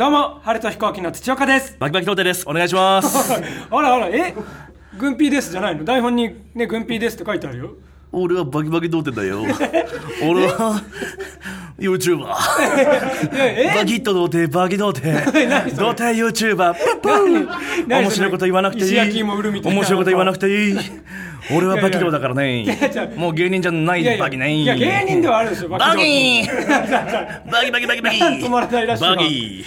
どうも、晴れた飛行機の土岡です。バキバキ童貞です。お願いします。あらあら、え？軍ピーですじゃないの？台本にね、軍ピーですって書いてあるよ。俺はバキバキ童貞だよ。俺は、YouTuber。いやえ？バキッと童貞、バキ童貞。童貞 YouTuber。面白いこと言わなくてい石焼きい。芋売るみたいな面白いこと言わなくていい。俺はバキ童だからね。もう芸人じゃないバキね。いや芸人ではあるでしょバキバ童キバキバキバキ。止まらないらしいわ。バキ。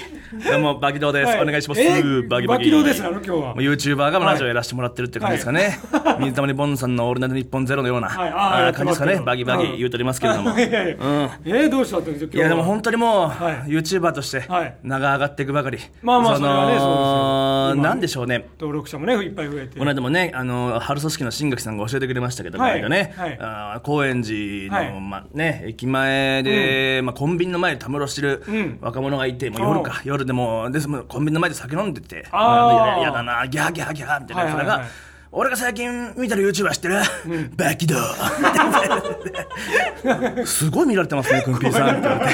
どうも、バキ童です。はい。お願いします。え？バキバキ。バキ童ですなの今日は。YouTuber がラジオやらせてもらってるって感じですかね。水溜りボンドさんのオールナイトニッポンゼロのようなはい。あ感じですかね。バキバキ言うとりますけれども。うん。えーどうしたってんですよ、今日は？いやでも本当にもう、はい。YouTuber としてはい名が上がっていくばかり、まあまあそそれはねそうですよ。なんでしょうね。登録者もね、いっぱい増えて。この間もね、あの春組織の新垣さんが教えてくれましたけど、はい。この間ね、はい。あー高円寺の、はい。まあね、駅前で、まあ、コンビニの前でたむろしてるん。若者がいて、もう夜か、夜でもですもうコンビニの前で酒飲んでて、あやだな、ギャーギャーギャーみたいな、それがはいはい。はい、俺が最近見たる YouTuber 知ってる、バキド。すごい見られてますね、くんぴーさんって。言われて。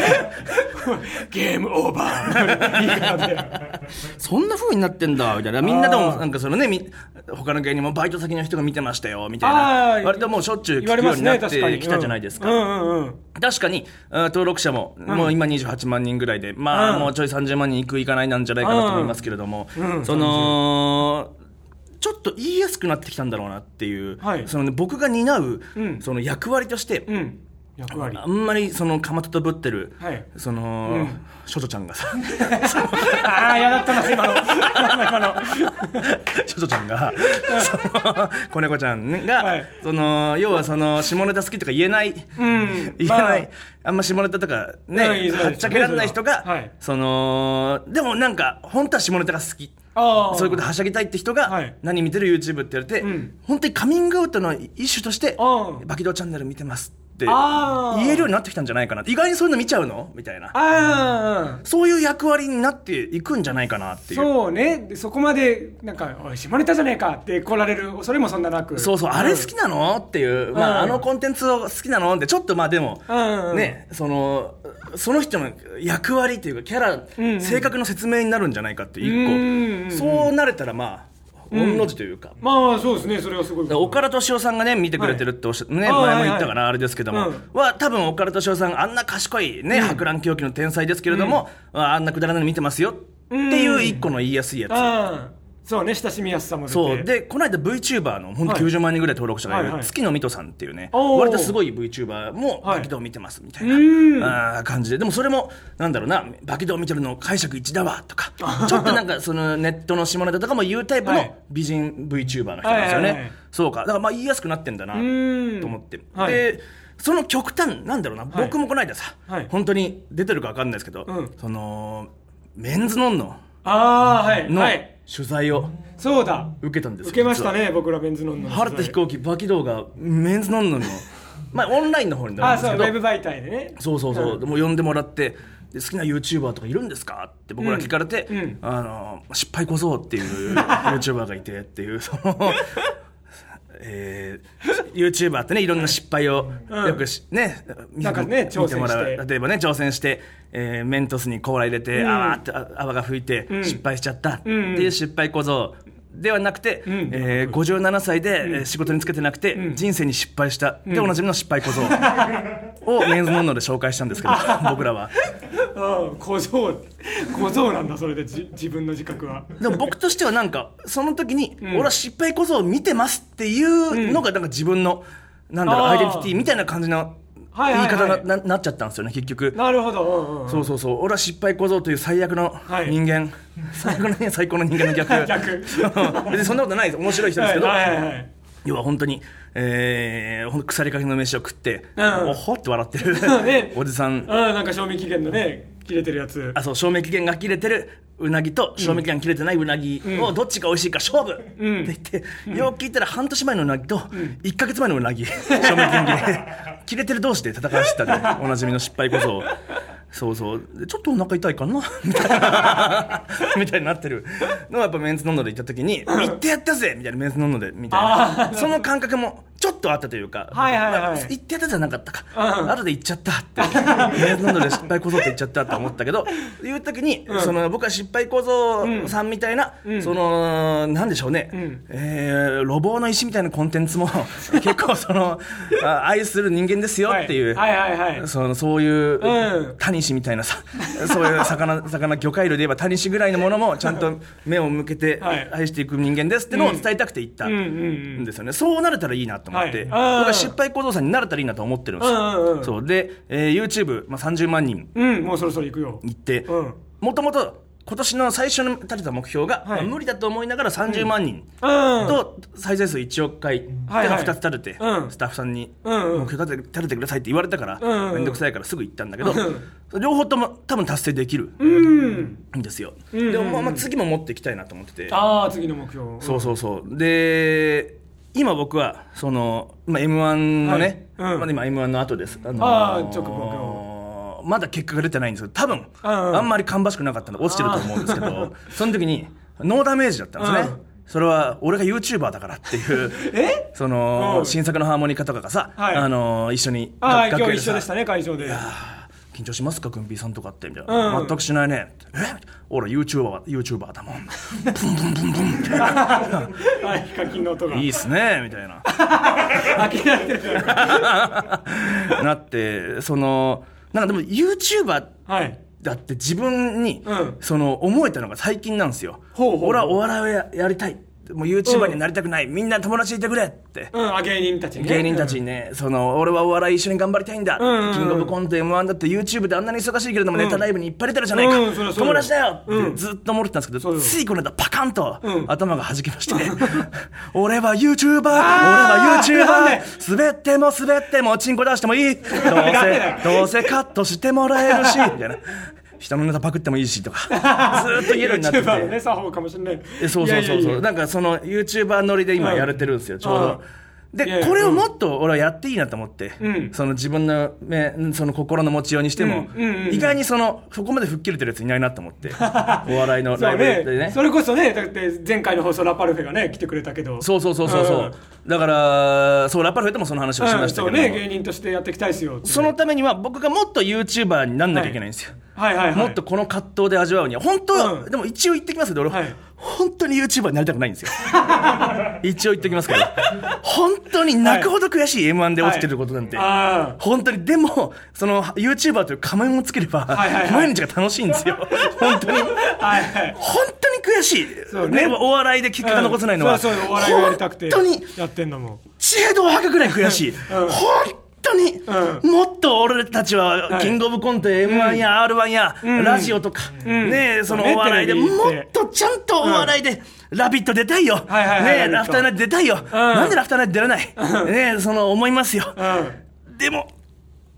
ゲームオーバー。そんな風になってんだみたいな。みんなでもなんかそのねみ他の芸人もバイト先の人が見てましたよみたいあなー割ともうしょっちゅう聞くようになっ。てきたじゃないですか、うんうんうん。確かに登録者も、もう今28万人ぐらいでまあ、うん。もうちょい30万人いくいかないなんじゃないかなと思いますけれども、うん。そのちょっと言いやすくなってきたんだろうなっていう、はいそのね、僕が担う、うんその役割として、うん。役割。あんまりそのかまととぶってる、はいその、処女ちゃんがさ ああ、嫌だったな、今の。今の。処女ちゃんが、子猫ちゃんが、はいその要はその下ネタ好きとか言えない、うん。言えない、あんま下ネタとかねはっちゃけられない人が、はいそのでもなんか本当は下ネタが好き。そういうことはしゃぎたいって人が、はい。何見てる YouTube って言われて、ん。本当にカミングアウトの一種としてああ「バキドーチャンネル見てます」って言えるようになってきたんじゃないかな。意外にそういうの見ちゃうの？みたいな。ああ。そういう役割になっていくんじゃないかなっていう。そうね。でそこまで、なんか、おい、下ネタじゃねえかって来られる恐れもそんななく。そうそう、あれ好きなの？っていう、まあ、うん。あのコンテンツを好きなの？って、ちょっとまあでも、うんね、その、その人の役割っていうか、キャラ、性格の説明になるんじゃないかって一個、そうなれたらまあ、御の字というか。まあ、そうですね。それはすごい。だから岡田敏夫さんがね、見てくれてるっておっしゃ、ね、前も言ったからあれですけども、うんは、多分岡田敏夫さん、あんな賢いね、博覧狂気の天才ですけれども、ああんなくだらないの見てますよっていう一個の言いやすいやつ。ああ。そうね、親しみやすさも出て。そう。でこの間 VTuber の本当はい。90万人ぐらい登録者がいる、はいはい。月野水戸さんっていうね。おー。割とすごい VTuber もはい。バキドー見てますみたういんな、あー感じで。でもそれもなんだろうなバキドー見てるの解釈一だわとか ちょっとなんかそのネットの下ネタとかも言うタイプのはい。美人 VTuber の人なんですよね、はいはいはい。そうか。だからまあ言いやすくなってんだなとん思って、はい。でその極端なんだろうな、はい。僕もこの間さ、はい。本当に出てるか分かんないですけど、うん。そのメンズノンノああ、はい。のはい。取材をそうだ。受けたんですよ受けましたね、僕らベンズノンノの晴れた飛行機バキ動画メンズノンノンの。まあオンラインの方になああ、そう、るんですけど。ウェブ媒体でね。そうそうそう、ん。でも呼んでもらってで好きな YouTuber とかいるんですかって僕ら聞かれて、うん。うん。あの失敗こそっていう YouTuber がいてっていうその。えー、YouTuber ってねいろんな失敗をうん。よくし、ね見なんかね見てもらう。例えばね挑戦して、えーメントスにコーラ入れて、うん。あわーってあ泡が吹いてん。失敗しちゃったってうんいう失敗小僧ではなくて、ん。えー57歳で、えー仕事につけてなくて、人生に失敗した。でおなじみの失敗小僧。をメンズノンノで紹介したんですけど 僕らは。うん、小僧。小僧なんだ、それでじ自分の自覚は。でも僕としてはなんかその時に、俺は失敗小僧を見てますっていうのがなんか自分の、なんだろうアイデンティティみたいな感じの言い方なななっちゃったんですよね結局。なるほど。うんうん。そうそうそう。俺は失敗小僧という最悪のはい。人間、最悪の人間最高の人間の逆。逆。別にそんなことないです。面白い人ですけど、はいはいはい。要は本当に、えー、ほんと腐りかけの飯を食って、うん。おほって笑ってる、ね。おじさん。うん、なんか賞味期限のね、切れてるやつ。あそう賞味期限が切れてるうなぎと賞味期限切れてないうなぎをどっちが美味しいか勝負、って言って、よく聞いたら半年前のうなぎと1か月前のうなぎ、賞味期限切れ。切れてる同士で戦わせてたねおなじみの失敗こそそうそう。でちょっとお腹痛いかな？みたいになってる。のをやっぱメンズノンノで行った時に「行ってやったぜ!」みたいなメンズノンノでみたいな。その感覚もちょっとあったというか、はいはいはい。まあ言ってたじゃなかったか、うん。後で言っちゃったって、ね、なので失敗小僧って言っちゃったと思ったけど、いう時に、その僕は失敗小僧さんみたいな、その、なんでしょうね、ん。えー路傍の石みたいなコンテンツも 結構その、あ愛する人間ですよっていう、はい。はいはいはい。そのそういう、うん。タニシみたいなさ、そういう魚、魚、魚介類で言えばタニシぐらいのものもちゃんと目を向けてはい。愛していく人間ですってのを伝えたくて言ったんですよね。そうなれたらいいなと思って、僕は失敗行動さんになれたらいいなと思ってるんですよ。そう。で、えー YouTube、まあ、30万人。うんもうそろそろ行くよ。行ってうん、もともと今年の最初に立てた目標が、はい。まあ無理だと思いながら30万人うん。と再生数1億回っていうのをはいはい。2つ立てて、うん。スタッフさんに目標立てて立ててくださいって言われたから、うんうんめんどくさいからすぐ行ったんだけど、うん両方とも多分達成できるうん。んですよ、でもまあまあ次も持っていきたいなと思ってて。ああ次の目標。そうそうそう。で今僕はその、まあ、m 1のね、はい。うん。まあ、今 m 1の後です、あのあー直後まだ結果が出てないんですけど多分、うんあんまり芳しくなかったので落ちてると思うんですけど その時にノーダメージだったんですね、うん。それは俺が YouTuber だからっていう え？その、うん。新作のハーモニカとかがさ、はい。あの一緒にああ今日一緒でしたね会場で緊張しますか、くんぴーさんとかってみたいな、うん。全くしないね、え？俺、YouTuber, YouTuber だもん、ブンブンブンブンみたいな、はいヒカキンの音が。いいっすね、みたいな、なって、その、なんかでも、YouTuber はい。だって自分に、うん。その思えたのが最近なんですよ。ほうほうほう。俺はお笑いをややりたい。もう YouTuber になりたくない。みんな友達いてくれって。うんあ芸人たちにね。芸人たちにね、その俺はお笑い一緒に頑張りたいんだ、うんキングオブコント m 1だって YouTube であんなに忙しいけれども、ネタライブにいっぱい出てるじゃないか、うんそりゃそうよ。友達だよってうん。ずっと思ってたんですけど、そうよ。ついこの間パカンとうん。頭が弾きまして、俺は YouTuber 俺は YouTuber 滑っても滑ってもチンコ出してもいい。どうせどうせカットしてもらえるしみたいな人のネタパクってもいいしとか ずっと言えるようになって YouTuber のねて。作法かもしれない。えそうそうそうそう。なんかその YouTuber 乗りで今うんやれてるんですよ、ちょううん。ど。でこれをもっと俺はやっていいなと思って、うん。その自分の,、ね、その心の持ちようにしても、意外にそのそこまで吹っ切れてるやついないなと思って。お笑いのライブでね。ねそれこそねだって前回の放送ラパルフェがね来てくれたけど。そうそうそうそうそう、うん。だからそうラッパルフェともその話をしましたけど。も、うんそうね芸人としてやっていきたいですよそのためには僕がもっと YouTuber になんなきゃいけないんですよ、はい。はいはいもっとこの葛藤で味わうには。本当は、うん。でも一応言ってきますけど俺、はい本当に YouTuber になりたくないんですよ。一応言ってきますけど本当に泣くほど悔しい m 1で落ちてることなんて、あ本当に。でもその YouTuber という仮面をつければ、はいはいはい。毎日が楽しいんですよ。本当に。あはいはい。本当に悔しい、そうね。お笑いで結果が残せないのは、そうそうお笑いをやりたくて本当にやってんのも。知恵度を吐くぐらい悔しい、本当に、うもっと俺たちは、はい。キングオブコント m 1や r 1や、ん。ラジオとか、ん。ねえそのお笑いでもっとちゃんとお笑いで、ラビット出たいよ、ねえラフターナイト出たいよ、なんでラフターナイト出れない、ねえその思いますよ、うん。でも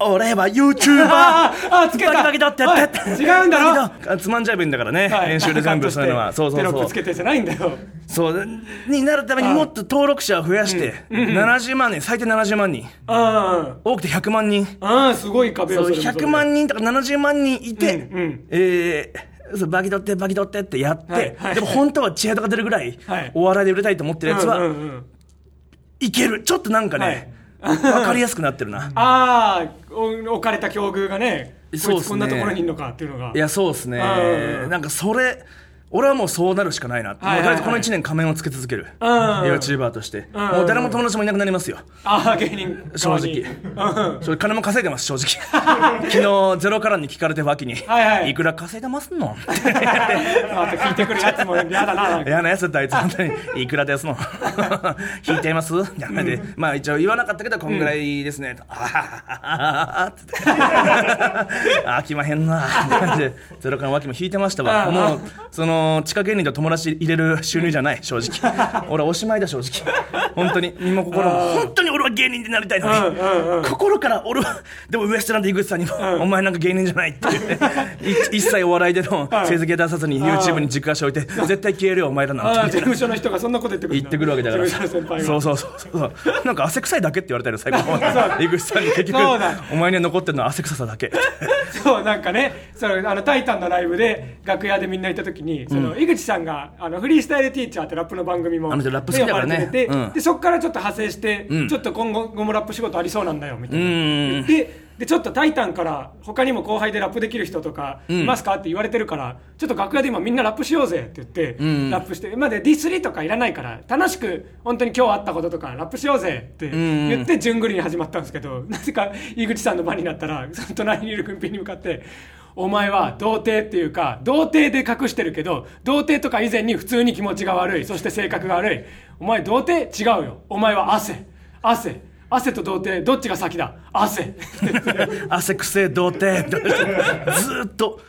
俺は YouTuber あーあーつけた。バキバキだってやって。はい違うんだろ？つまんじゃえばいいんだからね、はい。編集で全部そういうのは。そうそうテロッそうプつけてじゃないんだよ。そう。になるためにもっと登録者を増やして、70万人最低70万人。あ多くて100万人。ああすごい壁をそうそれもそれで。100万人とか70万人いて、うんうん。えーそうバキ取ってバキ取ってってやって、はいはい。でも本当は知恵とか出るぐらい、はい。お笑いで売れたいと思ってるやつは、うんうんうん。いける。ちょっとなんかね、わかりやすくなってるな。ああお置かれた境遇がねそうね。こいつこんなところにいるのかっていうのが。いやそうですね。うん。なんかそれ俺はもうそうなるしかないなって、はいはいはい。もうとりあえずこの1年仮面をつけ続ける、うん。YouTuber として、ん。もう誰も友達もいなくなりますよ。ああ芸人。正うん。金も稼いでます正直。昨日ゼロからに聞かれて脇に、はいはい。くら稼いでますの？聞いてくるやつも嫌だな。嫌なやつだあいつ。本当に。いくらですの？引いています？やめて、まあ一応言わなかったけどこんぐらいですね、あははははって飽きまへんなって感じでゼロからの脇も引いてましたわうんもうその地下芸人と友達入れる収入じゃない 正直。俺はおしまいだ正直。本当に。身も心も。本当に俺は芸人になりたいのに、うんうんうん。心から俺はでもウエストランド井口さんにも、お前なんか芸人じゃないって。言ってい一切お笑いでの成績出さずに YouTube に軸足置いて絶対消えるよお前らなんて。事務所の人がそんなこと言ってくる言ってくるわけだから。そうそうそうそう。なんか汗臭いだけって言われたよ最後井口さんに結局お前には残ってるのは汗臭さだけ。そうなんかね。それあの「タイタン」のライブで楽屋でみんないた時にその井口さんがあのフリースタイルティーチャーってラップの番組もあの人ラップ好きだからね。ててうん。でそこからちょっと派生して、うん。ちょっと今後後もラップ仕事ありそうなんだよみたいな。うん言ってでちょっと「タイタン」から他にも後輩でラップできる人とかいますかって言われてるからちょっと楽屋で今みんなラップしようぜって言って、ん。ラップしてまでディスりとかいらないから楽しく本当に今日あったこととかラップしようぜって言って順繰りに始まったんですけど なぜか井口さんの場になったらその隣にいる軍兵に向かって「お前は童貞っていうか童貞で隠してるけど童貞とか以前に普通に気持ちが悪いそして性格が悪い。お前童貞？違うよ。お前は汗。汗。汗と童貞。どっちが先だ？汗。汗くせえ童貞。ずっと。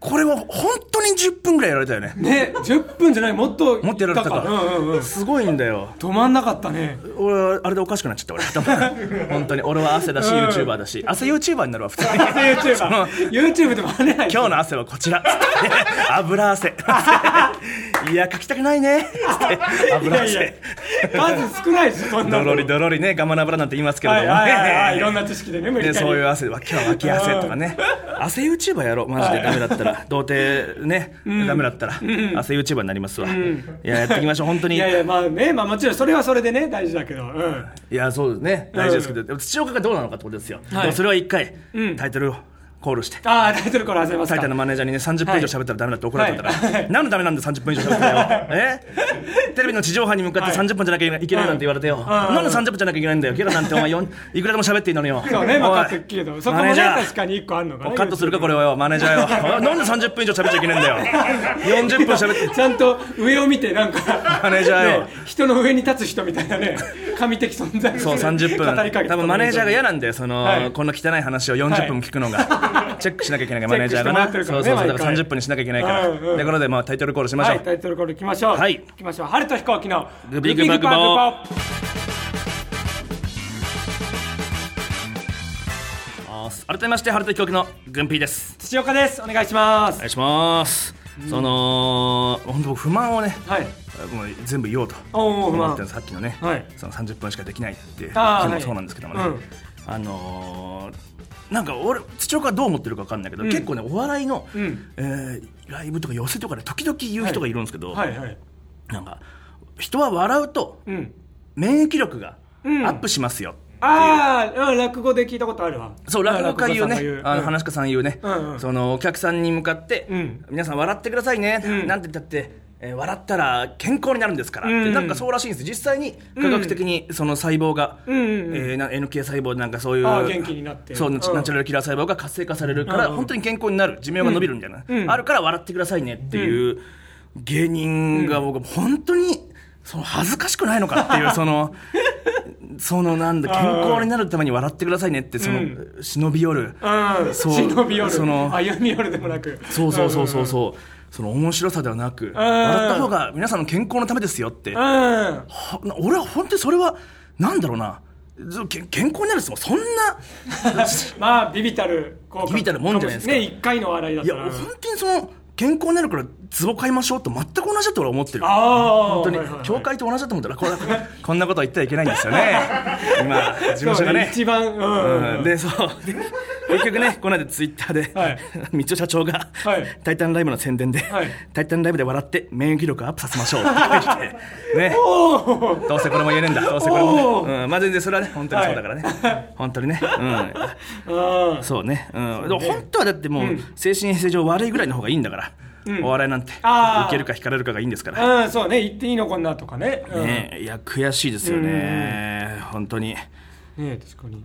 これは本当に10分ぐらいやられたよね。ね10分じゃないもっともっとやられた。か、うんうんうん。すごいんだよ。止まんなかったね。俺はあれでおかしくなっちゃった。俺頭本当に。俺は汗だしうん。YouTuber だし。汗 YouTuber になるわ普通に。YouTuber YouTube でも跳ねない今日の汗はこちら。油汗 いや書きたくないね。油いやい汗や数少ないですそんなの。ドロリドロリねガマナ油なんて言いますけれどもね、はいはいはいはいいろんな知識でね無理ね、そういう汗今日は脇汗とかね。汗 YouTuber やろうマジで。ダメだったら。童貞ね、ダメだったら汗 YouTuber になりますわ、いややっていきましょう本当に。いやいやまあねまあもちろんそれはそれでね大事だけど。うん。いやそうですね。大事ですけど、土岡がどうなのかってことですよ、はい。それは一回、うん。タイトルをコールして。ああタイトルコール始めますか。タイタンのマネージャーにね30分以上喋ったらダメだって怒られたから、はい。はい。何のためなんで30分以上喋ったよ。え？テレビの地上波に向かってはい。30分じゃなきゃいけないなんて言われてよ、なんで30分じゃなきゃいけないんだよゲラなんて。お前よんいくらでも喋っていいのによ。そうね分かってるけどそこもねマネージャー確かに一個あるのかなカットするかこれをよマネージャーよ。なんで30分以上喋っちゃいけないんだよ。40分喋って。ちゃんと上を見てなんかマネージャーよ。ね人の上に立つ人みたいなね神的存在そう30分。多分マネージャーが嫌なんでその、はい。この汚い話を40分も聞くのが、チェックしなきゃいけないからマネージャーがなねそうそうそうだから毎回。30分にしなきゃいけないから、ということで、まあ、タイトルコールしましょう、はいタイトルコールいきましょう。はい。いきましょう。春と飛行機のグビグバグボーグビグあー改めまして春と飛行機の軍ピーです。土岡です。お願いします。お願いします、その本当不満をねはい。もう全部言おうと思ってるさっきのね、はい。その30分しかできないってい日もそうなんですけどもね、うんあのーなんか俺土岡はどう思ってるか分かんないけど、うん。結構ねお笑いの、うん。えーライブとか寄せとかで時々言う人がいるんですけど、はいはいなんか人は笑うとうん。免疫力がうん。アップしますよ、ああ落語で聞いたことあるわ。そう落語家言うね。あの話家さん言うね、うんうん。そのお客さんに向かって、うん。皆さん笑ってくださいね、うん。なんて言ったって、えー笑ったら健康になるんですから、うん。なんかそうらしいんです。実際に科学的にその細胞が、うんえーな NK 細胞なんかそういう元気になって。そう、うん。ナチュラルキラー細胞が活性化されるから、本当に健康になる。寿命が伸びるみたいな、うん。あるから笑ってくださいねっていう芸人が僕本当にその恥ずかしくないのかっていうそのそのなんだ健康になるために笑ってくださいねってその、うん。忍び寄る。うん。そう忍び寄る。その歩み寄るでもなく。そうそうそうそうそうその面白さではなく笑った方が皆さんの健康のためですよって。は俺は本当にそれはなんだろうな。健康になるっつってもそんな まあビビたるビビたるもんじゃないですか。ね一回の笑いだっいやたら本当にその健康になるから壺買いましょうと全く同じだと俺は思ってる。本当に。はいはいはい。教会と同じだと思ったらこれこんなことは言ってはいけないんですよね。今事務所がね。一番うん。うん。でそう。で結局ねこの間ツイッターで、はい。三尾社長が、はい。タイタンライブの宣伝で、はい。タイタンライブで笑って免疫力アップさせましょう。って書いてねどうせこれも言えねえんだ。どうせこれも。うん、まあ全然それはね本当にそうだからね、本当にね。うん。うんそうね、うん、でも本当はだってもう、精神衛生上悪いぐらいの方がいいんだから、お笑いなんてあー。受けるか引かれるかがいいんですから、うんそうね。言っていいのかなとかね。うん。ねいや悔しいですよね、本当に。ね確かに。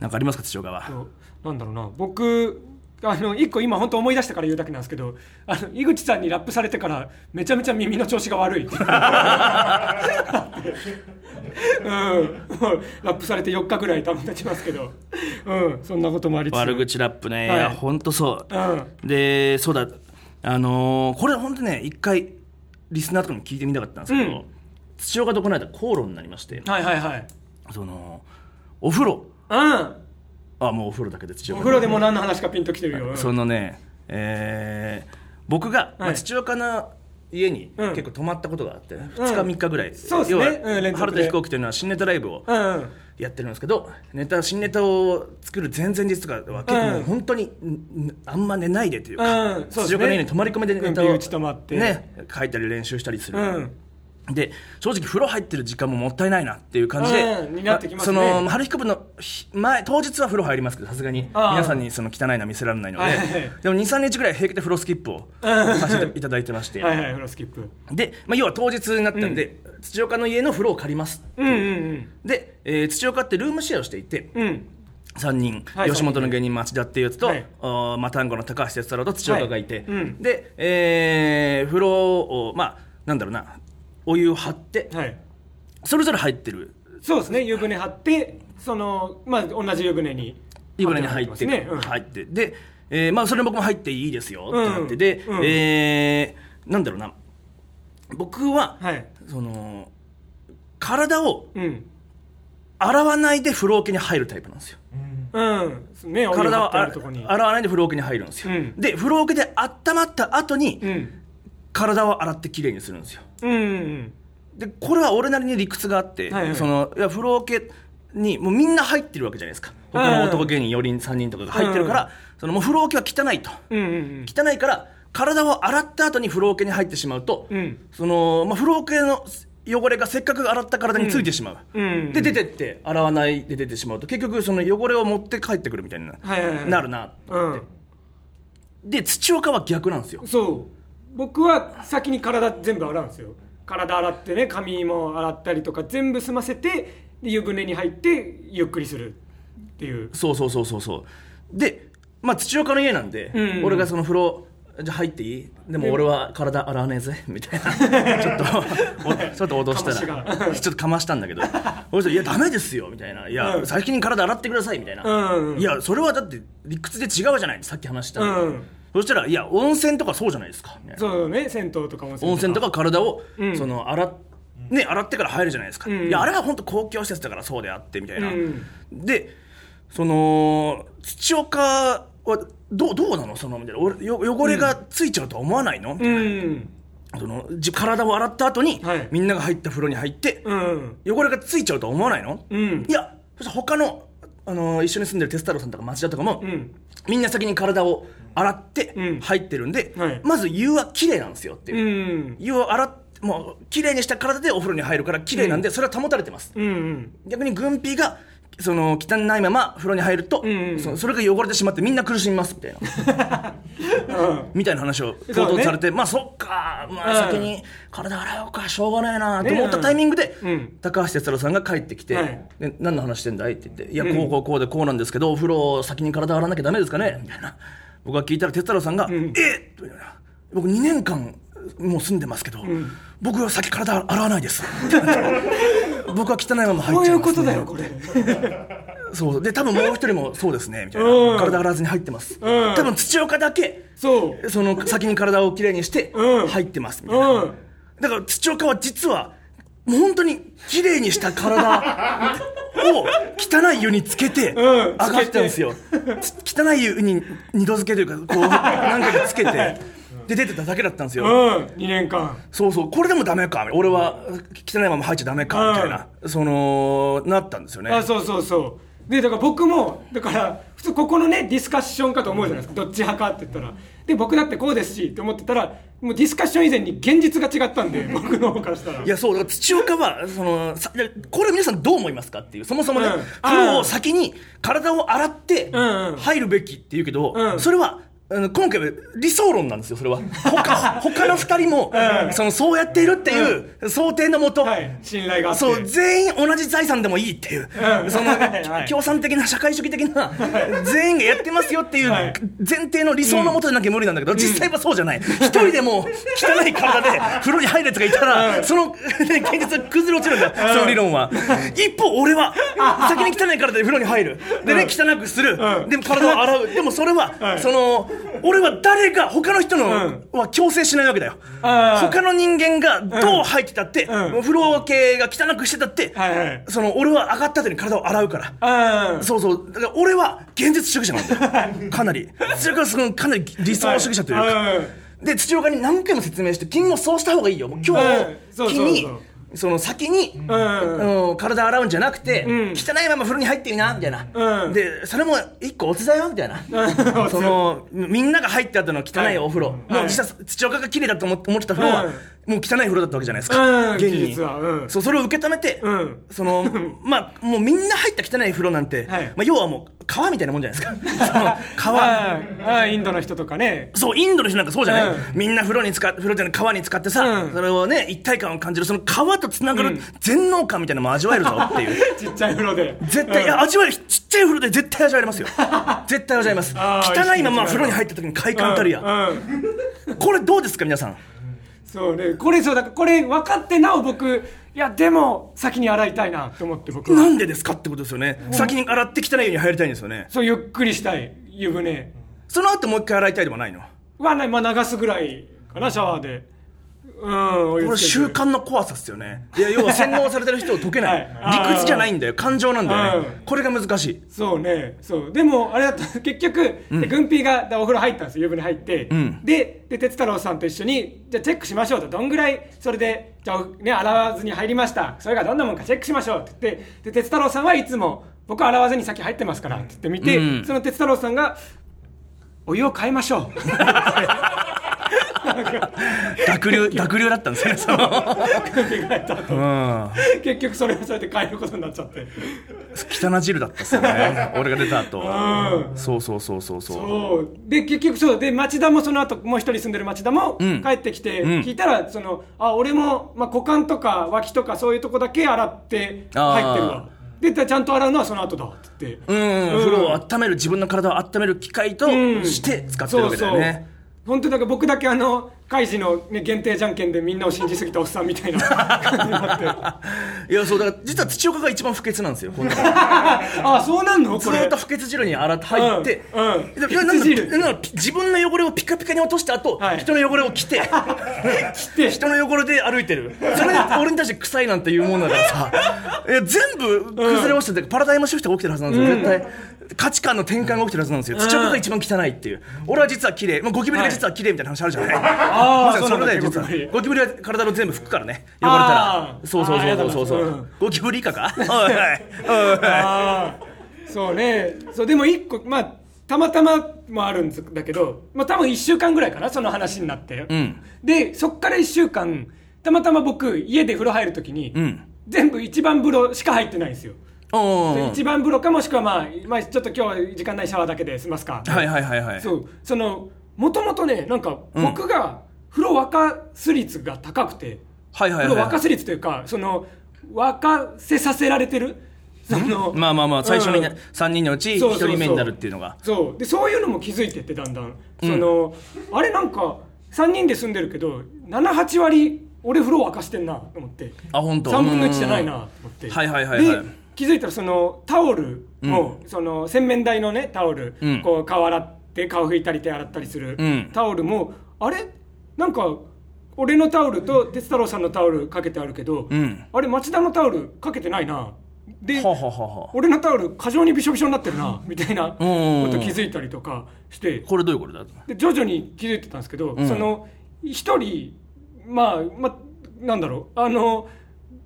なんかありますか土岡はそうなんだろうな。僕あの一個今本当思い出したから言うだけなんですけどあの井口さんにラップされてからめちゃめちゃ耳の調子が悪い。っていううん。ラップされて4日ぐらい多分経ちますけど。うん。そんなこともありつつ。悪口ラップね、はい。い、や本当そう、うん。でそうだあのーこれ本当ね一回リスナーとかに聞いてみたかったんですけど、うん。土岡とこの間口論になりましてはいはいはい。そのお風呂。うん。あもうお風呂だけで土岡お風呂でも何の話かピンときてるよ、うん。そのね、えー僕が、まあ、はい土岡の家にうん。結構泊まったことがあって、2日3日ぐらい、そうですね。要は、うん連続で。春と飛行機というのは新ネタライブをうんうんやってるんですけどネタ新ネタを作る前々日とかは結構本当に、んあんま寝ないでというか、うん。そうに泊まり込みでネタを軍備打ち泊まって。ね書いたり練習したりする、うんで正直風呂入ってる時間ももったいないなっていう感じで、うんね。その春彦部の日前当日は風呂入りますけどさすがに皆さんにその汚いのは見せられないので、はいはい。はいでも23日ぐらい平気で風呂スキップをさせていただいてまして、はいはいフロスキップ。で、まあ、要は当日になったんで、土岡の家の風呂を借ります。うんうんで、えー土岡ってルームシェアをしていてうん。うん3人、はい吉本の芸人町田っていうやつと、はい。マタンゴの高橋哲太郎と土岡がいて、はい。うん。で、えー風呂をまあなんだろうなお湯を張ってはい。それぞれ入ってる。そうですね。湯船張ってそのまあ同じ湯船に湯船に入ってね、うん。入って。で、えーまあ、それ僕も入っていいですよってなって、うん。で、うん。えーなんだろうな。僕は、はい。その体をうん。洗わないで風呂桶に入るタイプなんですよ。うん。ね体をあるとこに。洗わないで風呂桶に入るんですよ、うん。で風呂桶で温まった後に、うん体を洗ってきれいにするんですよ。うんうんでこれは俺なりに理屈があって、はいはい。そのいや風呂桶にもうみんな入ってるわけじゃないですか。他の男芸人4人3人とかが入ってるから、そのもう風呂桶は汚いと。うんうん汚いから体を洗った後に風呂桶に入ってしまうと、うん。そのまあ、風呂桶の汚れがせっかく洗った体についてしまう、うんうんで出てって洗わないで出てしまうと結局その汚れを持って帰ってくるみたいにな,、はいはいはい。なるなうんで土岡は逆なんですよ。そう僕は先に体全部洗うんですよ。体洗ってね髪も洗ったりとか全部済ませてで湯船に入ってゆっくりする。っていう。そうそうそうそうそう。でまあ土岡の家なんで、うん。うん俺がその風呂じゃあ入っていい？でも俺は体洗わねえぜ。みたいな。ちょっとおちょっと脅したら。ちょっとかましたんだけど。そしたら「いやダメですよ」みたいな「いや、うん。先に体洗ってください」みたいな、うん。いやそれはだって理屈で違うじゃない。さっき話したの、うんそしたら「いや温泉とかそうじゃないですか」みたいなそうね銭湯とか温泉温泉とか体を、うん。その洗っね、洗ってから入るじゃないですか、うん。いやあれは本当公共施設だからそうであってみたいな、うん。でその土岡はどうどうなの？そのみたいな。汚れがついちゃうとは思わないの、うん。そのじ体を洗った後に、はい。みんなが入った風呂に入って、うん。汚れがついちゃうとは思わないの、うん。いやそしたら他の、あの一緒に住んでる哲太郎さんとか町田とかも、うんみんな先に体を洗ってうん。入ってるんで、はい。まず湯は綺麗なんですよっていう、うん。湯を洗っもう綺麗にした体でお風呂に入るから綺麗なんで、それは保たれてます、うん逆に軍備がその汚いまま風呂に入ると、そのそれが汚れてしまってみんな苦しみますみたいな。うん。みたいな話をそうされて、まあそっか、まあ、うん。先に体洗おうかしょうがないなとね思ったタイミングで、うん。高橋哲太郎さんが帰ってきて「はい。で何の話してんだい?」って言って「いやこうこうこうでこうなんですけどお風呂先に体洗わなきゃダメですかね?」みたいな。僕が聞いたら哲太郎さんが「ん。えっ!」僕2年間もう住んでますけど、僕は先体洗わないです」僕は汚いまま入こういうっちゃいます、ね、ことだよこれ。そう。で多分もう一人もそうですねみたいな、うん。体洗わずに入ってます、ん。多分土岡だけそう。その先に体をきれいにしてうん。入ってますみたいな、うん。だから土岡は実はもう本当にきれいにした体を汚い湯につけてん。上がったんですよ、つ汚い湯に二度漬けというかこう何回かつけてで出てただけだったんですよ、うん。2年間。そうそう。これでもダメか。俺は汚いまま入っちゃダメか。みたいな、そのなったんですよね。あそうそうそう。でだから僕もだから普通ここのねディスカッションかと思うじゃないですか。どっち派かって言ったら。で僕だってこうですしって思ってたらもうディスカッション以前に現実が違ったんで 僕の方からしたら。いやそう。だから土岡はそのさこれ皆さんどう思いますかっていう。そもそもね、うん。風呂を先に体を洗ってうんうん。入るべきっていうけど、うん。それはあの今回は理想論なんですよそれは。他 他の二人も、そのそうやっているっていう想定のもと、はい。信頼がそう全員同じ財産でもいいっていう、うん。その、はい。はい共産的な社会主義的な全員がやってますよっていうはい。前提の理想のもとでなきゃ無理なんだけど、実際はそうじゃない。一人でも汚い体で風呂に入るやつがいたら、その、ね、現実は崩れ落ちるんだ、その理論は。一方俺は先に汚い体で風呂に入る。でね、汚くする、うん。でも体を洗う。でもそれは、はい。その俺は誰が他の人の、うん。は強制しないわけだよ。他の人間がどう入ってたって、うん。風呂系が汚くしてたって、はいはい。その俺は上がった後に体を洗うから。うん。そうそう。だから俺は現実主義者なんだよ。かなり。それからそのかなり理想主義者というか、はい。で土岡に何回も説明して君もそうした方がいいよ。今日うんそうを機そうそう。にその先に、うん。うん体洗うんじゃなくて、うん。汚いまま風呂に入ってみなみたいな、うん。でそれも一個おつだよみたいな、そのみんなが入った後の汚いお風呂、はい。もう実際土岡が綺麗だと思思ってた風呂は、うんもう汚い風呂だったわけじゃないですか、うん現実は。うん。そうそれを受け止めて、うん。その まあもうみんな入った汚い風呂なんて、はい。まあ、要はもう川みたいなもんじゃないですか。その川。インドの人とかね。そう、インドの人なんかそうじゃない、うん。みんな風呂に使っ、風呂じゃない川に使ってさ、うん。それをね、一体感を感じる、その川とつながる全能感みたいなのも味わえるぞっていう。ちっちゃい風呂で。絶対、いや、味わえる、ちっちゃい風呂で絶対味わえますよ。絶対味わえます。汚いまま風呂に入った時に快感たるや。これどうですか、皆さん？そうね。これそうだからこれ分かってなお僕いやでも先に洗いたいな。と思って僕は。なんでですかってことですよね。先に洗って汚いように入りたいんですよね。そうゆっくりしたい。湯船。その後もう一回洗いたいでもないの？はねまあ流すぐらいかなシャワーでこれ習慣の怖さっすよね。いや、要は洗脳されてる人を解けない。はい。理屈じゃないんだよ。感情なんだよね。う。これが難しい。そうね。そう。でもあれだった。結局、で軍ピーがだお風呂入ったんですよ。湯船入って、ん。でで哲太郎さんと一緒にじゃあチェックしましょうと。どんぐらいそれでじゃあ、ね、洗わずに入りました。それがどんなもんかチェックしましょうって言って。で哲太郎さんはいつも僕は洗わずに先入ってますからって言って見て、うん。その哲太郎さんがお湯を変えましょう 濁流、濁流だったんですね、その。うん。結局それをそれで変えることになっちゃって。汚汁だったっすよね。俺が出た後うん。そうそうそうそうそう。そう。で結局そう。で町田もその後もう一人住んでる町田もん。帰ってきてん。聞いたら、そのあ俺も、まあ、股間とか脇とかそういうとこだけ洗って入ってるわ。ででちゃんと洗うのはその後だって言って。うん、風呂を温める自分の体を温める機械とうん。して使ってるわけだよね、本当だから僕だけあのカイジの、ね、限定じゃんけんでみんなを信じすぎたおっさんみたいな。感じになっていやそうだから実は土岡が一番不潔なんですよ あそうなんの？ずこれ。ーっと不潔汁に洗って入って、うんうん。自分の汚れをピカピカに落とした後、はい。人の汚れを着て。て。人の汚れで歩いてる。それで俺に対して臭いなんて言うもんだからさいや全部崩れ落ちてて、パラダイムシフトが起きてるはずなんですよ、絶対価値観の転換が起きてるはずなんですよ、土岡が一番汚いっていう。俺は実は綺麗。まあゴキブリが実は綺麗みたいな話あるじゃない、あーまさにそれでそう実は。ゴキブリは体の全部拭くからね。汚れたあらー。そうそうそうそうそう。ゴキブリ以下か？そうね。そうでも一個まあたまたまもあるんだけど、まあ、多分1週間ぐらいかなその話になって、ん。でそっから1週間たまたま僕家で風呂入るときに、ん。全部一番風呂しか入ってないんですよ、一番風呂かもしくはまあ、まあ、ちょっと今日は時間ないシャワーだけで済ますか。はいはいはいはい。そう。そのもともとねなんか僕が風呂沸かす率が高くて、はいはいはい。風呂沸かす率というかその沸かせさせられてる。そのまあまあまあ最初にうんね3人のうち1そうそうそう。人目になるっていうのが。そう。でそういうのも気づいてってだんだん、そのあれなんか3人で住んでるけど78割俺風呂沸かしてんなと思って。あ本当。3分の1じゃないなと思って。はいはいはいはい。で気づいたらそのタオルも、その洗面台のねタオル、うん。こう顔洗って顔拭いたり手洗ったりする、うん。タオルもあれ？なんか俺のタオルと哲太郎さんのタオルかけてあるけど、うん。あれ町田のタオルかけてないな。で俺のタオル過剰にびしょびしょになってるな みたいなこうんと気づいたりとかして。これどういうことだで徐々に気づいてたんですけど、ん。その一人まあまあなんだろうあの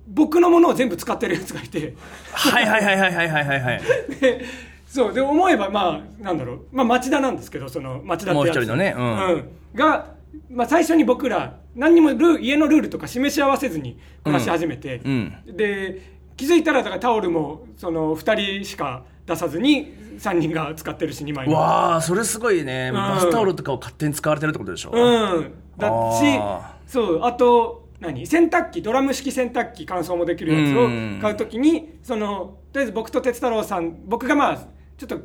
僕のものを全部使ってるやつがいて。はいはいはいはいはいはいはいでそうで思えばまあなんだろう、まあ、町田なんですけどその町田ってやつ。もう一人のね、うん、うん、が、まあ、最初に僕ら何にもル家のルールとか示し合わせずに暮らし始めて、うん。うん、で気づいたらだからタオルもその2人しか出さずに3人が使ってるし2枚わあそれすごいね、バスタオルとかを勝手に使われてるってことでしょう。ん。だしそうあと何？洗濯機ドラム式洗濯機乾燥もできるやつをうん。買うときにそのとりあえず僕と哲太郎さん僕がまあちょっと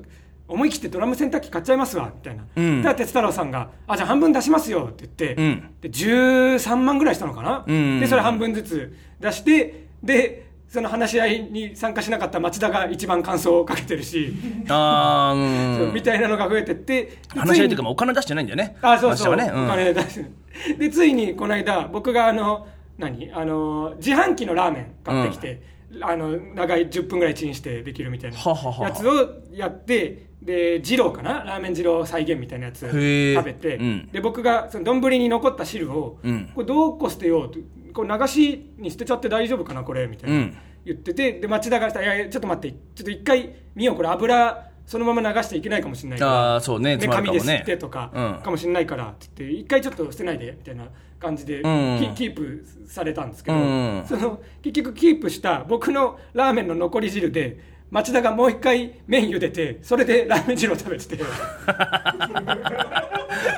思い切ってドラム洗濯機買っちゃいますわみたいな、うん。だから哲太郎さんが「あじゃあ半分出しますよ」って言って、うん。で13万ぐらいしたのかな、うん。でそれ半分ずつ出してでその話し合いに参加しなかった町田が一番感想をかけてるし、あううん。みたいなのが増えてってで話し合いというかまあお金出してないんだよね。あそうそう、ね、うん。お金出してでついにこの間僕があの何？あの自販機のラーメン買ってきて、あの長い10分ぐらいチンしてできるみたいなはははやつをやってで二郎かな？ラーメン二郎再現みたいなやつ食べて、うん。で僕がその丼に残った汁を、うん。これどうこ捨てようとこれ流しに捨てちゃって大丈夫かなこれみたいな、うん。言っててで町田が「いやいやちょっと待ってちょっと一回見ようこれ油そのまま流していけないかもしれないからあーそうねね。紙で吸ってとか、うん。かもしれないからって言って一回ちょっと捨てないでみたいな感じで、んキキープされたんですけど、うん。その結局キープした僕のラーメンの残り汁で町田がもう一回麺茹でてそれでラーメン汁を食べてて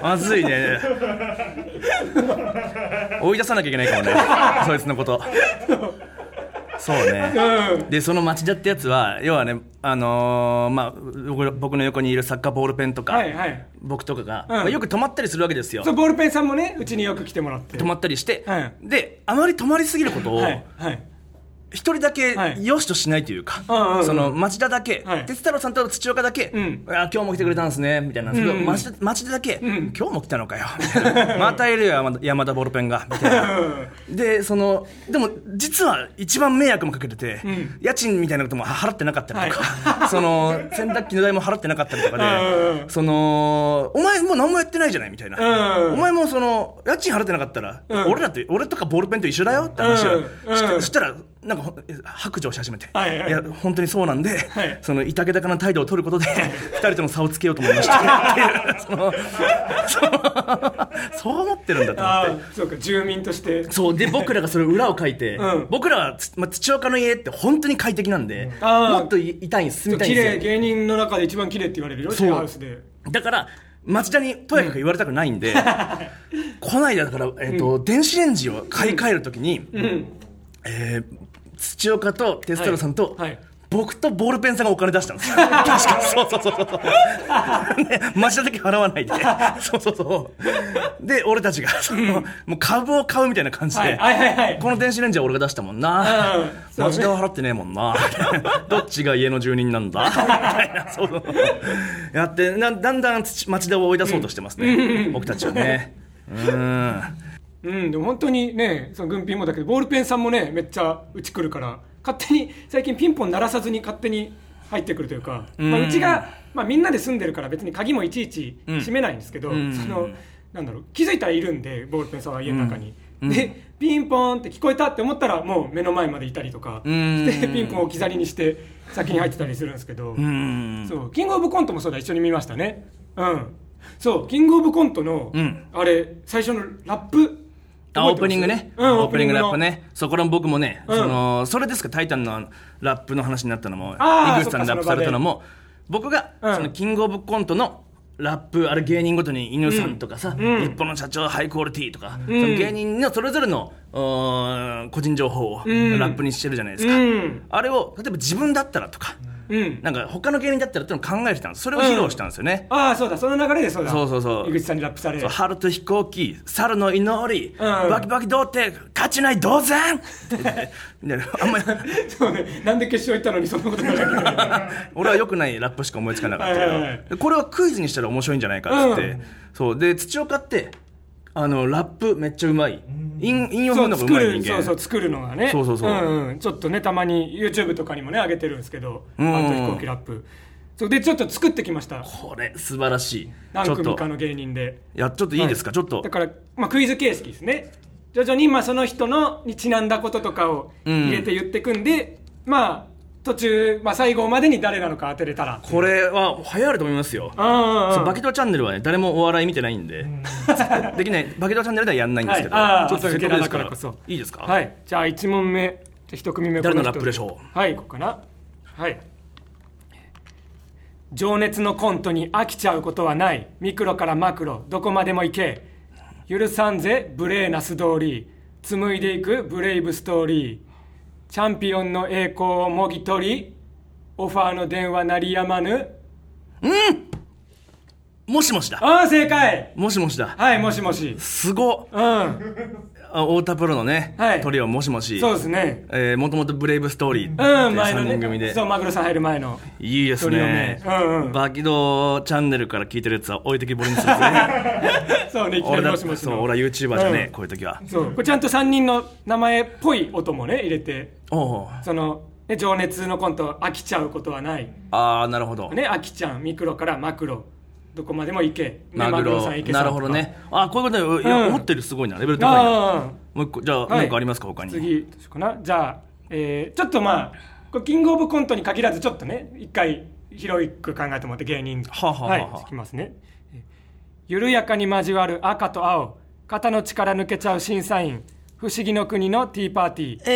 まずいね。追い出さなきゃいけないかもね。そいつのこと。そうね。うん。でその町田ってやつは要はねあのーまあ僕僕の横にいるサッカーボールペンとか、はいはい。僕とかが、うん。まあよく泊まったりするわけですよ。そうボールペンさんもねうちによく来てもらって。泊まったりして、はいであまり泊まりすぎることをはいはい一人だけはい。良しとしないというか、うんうんうん。その町田だけ、はい。哲太郎さんと土岡だけ、うん。あ今日も来てくれたんですねみたいな。んですけど、うん。うん町田町田だけ、ん。今日も来たのかよ。またいるよ山田山田ボールペンがみたいな。でそのでも実は一番迷惑もかけてて、ん。家賃みたいなことも払ってなかったりとか、その洗濯機の代も払ってなかったりとかで、そのお前もう何もやってないじゃないみたいな、うんお前もその家賃払ってなかったら、うん。俺らって俺とかボールペンと一緒だよって話をうんしそしたらなんか白状し始めて、はいはい。や本当にそうなんで、はい。そのいたけたかな態度を取ることで二人との差をつけようと思いましたそのそう思ってるんだと思って。そうか住民として。そうで僕らがそれ裏を書いて、うん。僕らはつ、まあ、土岡の家って本当に快適なんで、あー。もっといいたいん住みたいん綺です芸人の中で一番綺麗って言われるよシェアハウスで。だから町田にとやかく言われたくないんで、こないだだから、えーと電子レンジを買い替えるときに、うん。えー土岡とテストロさんと、はいはい。僕とボールペンさんがお金出したんです。よ 確かそうそうそうそう。ね町田だけ払わないで。そうそうそう。で俺たちがその、もう株を買うみたいな感じで、はいはいはい。はいこの電子レンジは俺が出したもんな、うん。町田は払ってねえもんな。どっちが家の住人なんだ。みたいなそうそう。やってなだんだん土町田を追い出そうとしてますね、僕たちはね。うんうん、でも本当にねその軍ピンもだけどボールペンさんもねめっちゃうち来るから勝手に最近ピンポン鳴らさずに勝手に入ってくるというか、うまあ、うちが、まあ、みんなで住んでるから別に鍵もいちいち閉めないんですけど、うん。そのなんだろう気づいたらいるんでボールペンさんは家の中に、でピンポンって聞こえたって思ったらもう目の前までいたりとかん。してピンポンを置き去りにして先に入ってたりするんですけど、うん。そうキングオブコントもそうだ一緒に見ましたね。うん。そうキングオブコントの、うん。あれ最初のラップあオープニングね、うんオープニングラップねそこら僕もね、うん。そのそれですか「タイタン」のラップの話になったのも井口さんにラップされたのも僕が、うん。そのキングオブコントのラップあれ芸人ごとに犬さんとかさ、うん。日本の社長ハイクオリティとか、うん。その芸人のそれぞれの個人情報をラん。ップにしてるじゃないですか、うん。あれを例えば自分だったらとか、うん。なんか他の芸人だったらってのを考えてたんです。それを披露したんですよね、ああそうだ。その流れでそうだ。そうそうそう。井口さんにラップされそう春と飛行機猿の祈り、ん。バキバキ童貞勝ちない同然。あんまり。そうね。なんで決勝行ったのにそんなことない 俺は良くないラップしか思いつかなかったけど、はいはいはい。これはクイズにしたら面白いんじゃないかっつって、うん。そう。で土岡ってあのラップめっちゃうまい。韻韻を踏むの作るそうそう作るのがね。そうそうそう。んうん。ちょっとねたまに YouTube とかにもね上げてるんですけど「うんアート飛行機ラップ」そうでちょっと作ってきました。これ素晴らしい。ち何組かの芸人で。いやちょっといいですか、はちょっと。だから、まあ、クイズ形式ですね。徐々にまあその人のにちなんだこととかを入れて言ってくんで、まあ途中、まあ、最後までに誰なのか当てれたら。これは流行ると思いますよ。あそうバキドーチャンネルはね誰もお笑い見てないんで、できない。バキドーチャンネルではやんないんですけど、はい。ちょっとせっかから。こそ。いいですか、はい。じゃあ1問目。じゃあ1組目誰のラップでしょはいここかな。はい。情熱のコントに飽きちゃうことはない。ミクロからマクロ。どこまでも行け。許さんぜ無礼な素通り。紡いでいくブレイブストーリーチャンピオンの栄光をもぎ取りオファーの電話鳴りやまぬ。もしもしだ。ああ正解。もしもしだ。はいもしもし。すごっ。うん。あ太田プロのね、はい。トリオもしもし。そうですね。えーもともとブレイブストーリーうん前の3人組で、ねそうマグロさん入る前の。いいですね。うんうん。バキドーチャンネルから聞いてるやつは置いてきぼりにするね そうねいきなりもしもしのそう俺は YouTuber じゃねえ、うん。こういう時は。そう。これちゃんと3人の名前っぽい音もね入れてその、ね、情熱のコント飽きちゃうことはない。ああなるほど、ね飽きちゃんミクロからマクロ。どこまでも行け、ねマグロ。さん行けなるほどね。あこういうこといやうん。思ってるすごいな。レベル高いな。もう一個じゃあはい。何かありますか他に。次どうしようかな。じゃあ、えーちょっとまあキングオブコントに限らずちょっとね一回広く考えてもらって芸人。はあはあはいいきますね。えー緩やかに交わる赤と青。肩の力抜けちゃう審査員不思議の国のティーパーティー。え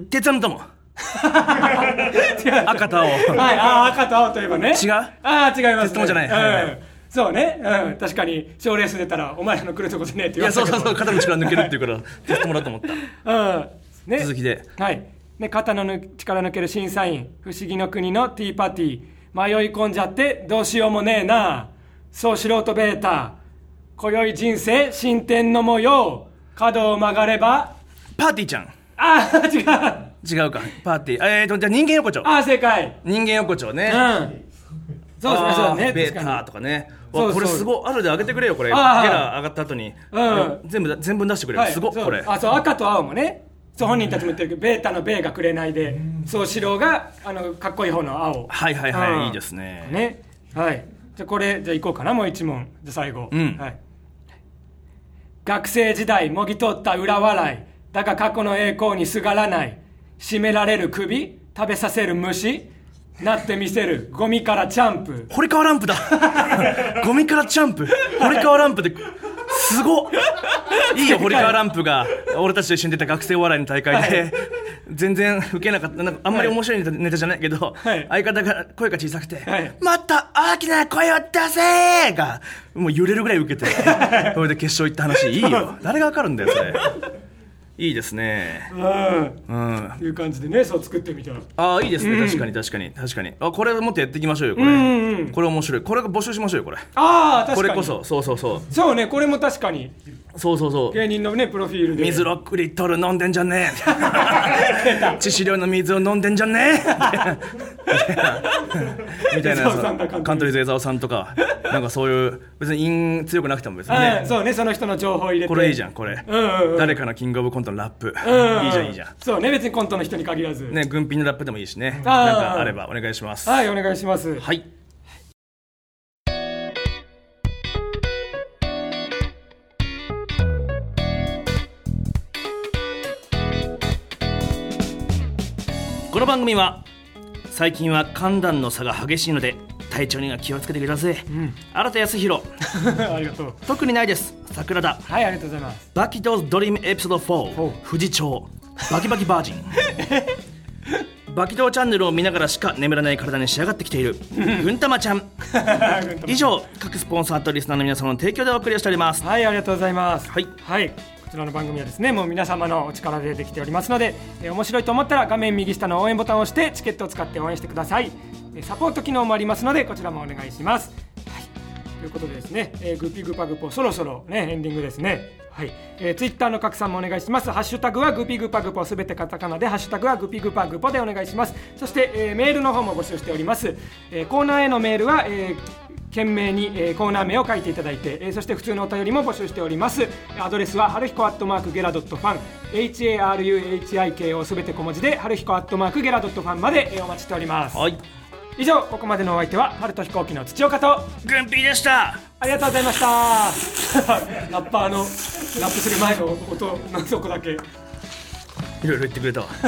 ー鉄腕の友違う赤と青。はい、あー赤と青といえばね。違う？ああ違います、ね、鉄友じゃない。うん、そうね、うん、確かに賞レース出たらお前らの来るとこじゃねえってい言われたけど。やそうそうそう。肩の力抜けるっていうから テストもらうと思ったうん。ね、続きで。はい、ね、肩のぬ力抜ける審査員不思議の国のティーパーティー。迷い込んじゃってどうしようもねえな。そう素人ベータ。今宵人生進展の模様角を曲がればパーティーちゃん。ああ違う。違うか。パーティー。えーとじゃあ人間横丁。ああ正解。人間横丁ね。うん。そうですねそうだね。ベータとかね。わこれすごい。後で上げてくれよこれ。ゲラ上がった後に。うん。全部だ全部出してくれよ。すごっそう。これ。あそう赤と青もね。そう本人たちも言ってるけどベータのベーがくれないでそう白があのかっこいい方の青。はいはいはうん。いいいですね。ね。はい。じゃあこれじゃあ行こうかなもう一問。じゃあ最後、うん。はい、学生時代もぎ取った裏笑い。だが過去の栄光にすがらない。締められる首食べさせる虫。なってみせる。ゴミからチャンプ。堀川ランプだ。ゴミからチャンプ。堀川ランプですごっ。いいよ堀川ランプが俺たちと一緒に出た学生お笑いの大会で、全然受けなかった。なんかあんまり面白いネタ,、ネタじゃないけど、はい。相方が声が小さくて「はいもっと大きな声を出せ!」がもう揺れるぐらい受けてそれで決勝行った話。いいよ。誰がわかるんだよそれいいですね。うん。うん。っていう感じでねそう作ってみた。ああいいですね、確かに確かに。確かに。あこれもっとやっていきましょうよこれ、うんうんこれ面白い。これ募集しましょうよこれ。ああ確かに。これこそ。そうそうそう。そうねこれも確かにそうそうそう。芸人のねプロフィールで。水6リットル飲んでんじゃねえ。致死量の水を飲んでんじゃねえ。みたいな。カントリーズ江沢さんとか。なんかそういう別に韻強くなくても別にね。はいそうねその人の情報を入れて。これいいじゃんこれ、うんうんうん。誰かのキングオブコントのラップ、うんいいじゃんいいじゃん。そうね別にコントの人に限らず。ね軍品のラップでもいいしね。なんかあればお願いします。はいお願いします。はいこの番組は最近は寒暖の差が激しいので体調には気をつけてください、新田康弘。ありがとう。特にないです。桜田。はいありがとうございます。バキドーズドリームエピソードほ4富士町バキバキバージン。バキドーチャンネルを見ながらしか眠らない体に仕上がってきている。ぐん。たま ちゃん。以上各スポンサーとリスナーの皆様の提供でお送りをしております。はいありがとうございます。はい。はい。こちらの番組はですねもう皆様のお力でできておりますので、えー面白いと思ったら画面右下の応援ボタンを押してチケットを使って応援してください。えーサポート機能もありますのでこちらもお願いします、はい、ということでですね、えーグピグパグポそろそろねエンディングですね。はい、えー、ツイッターの拡散もお願いします。ハッシュタグはグピグパグポすべてカタカナでハッシュタグはグピグパグポでお願いします。そして、えーメールの方も募集しております、えーコーナーへのメールは、えー懸命に、えーコーナー名を書いていただいて、えーそして普通のお便りも募集しております。アドレスははるひこアットマークゲラドットファン。HARUHIKO すべて小文字ではるひこアットマークゲラドットファンまで、えーお待ちしております。はい。以上ここまでのお相手は春と飛行機の土岡と。グンピーでした。ありがとうございました。ラッパーのラップする前の音のそこだけ。いろいろ言ってくれたわ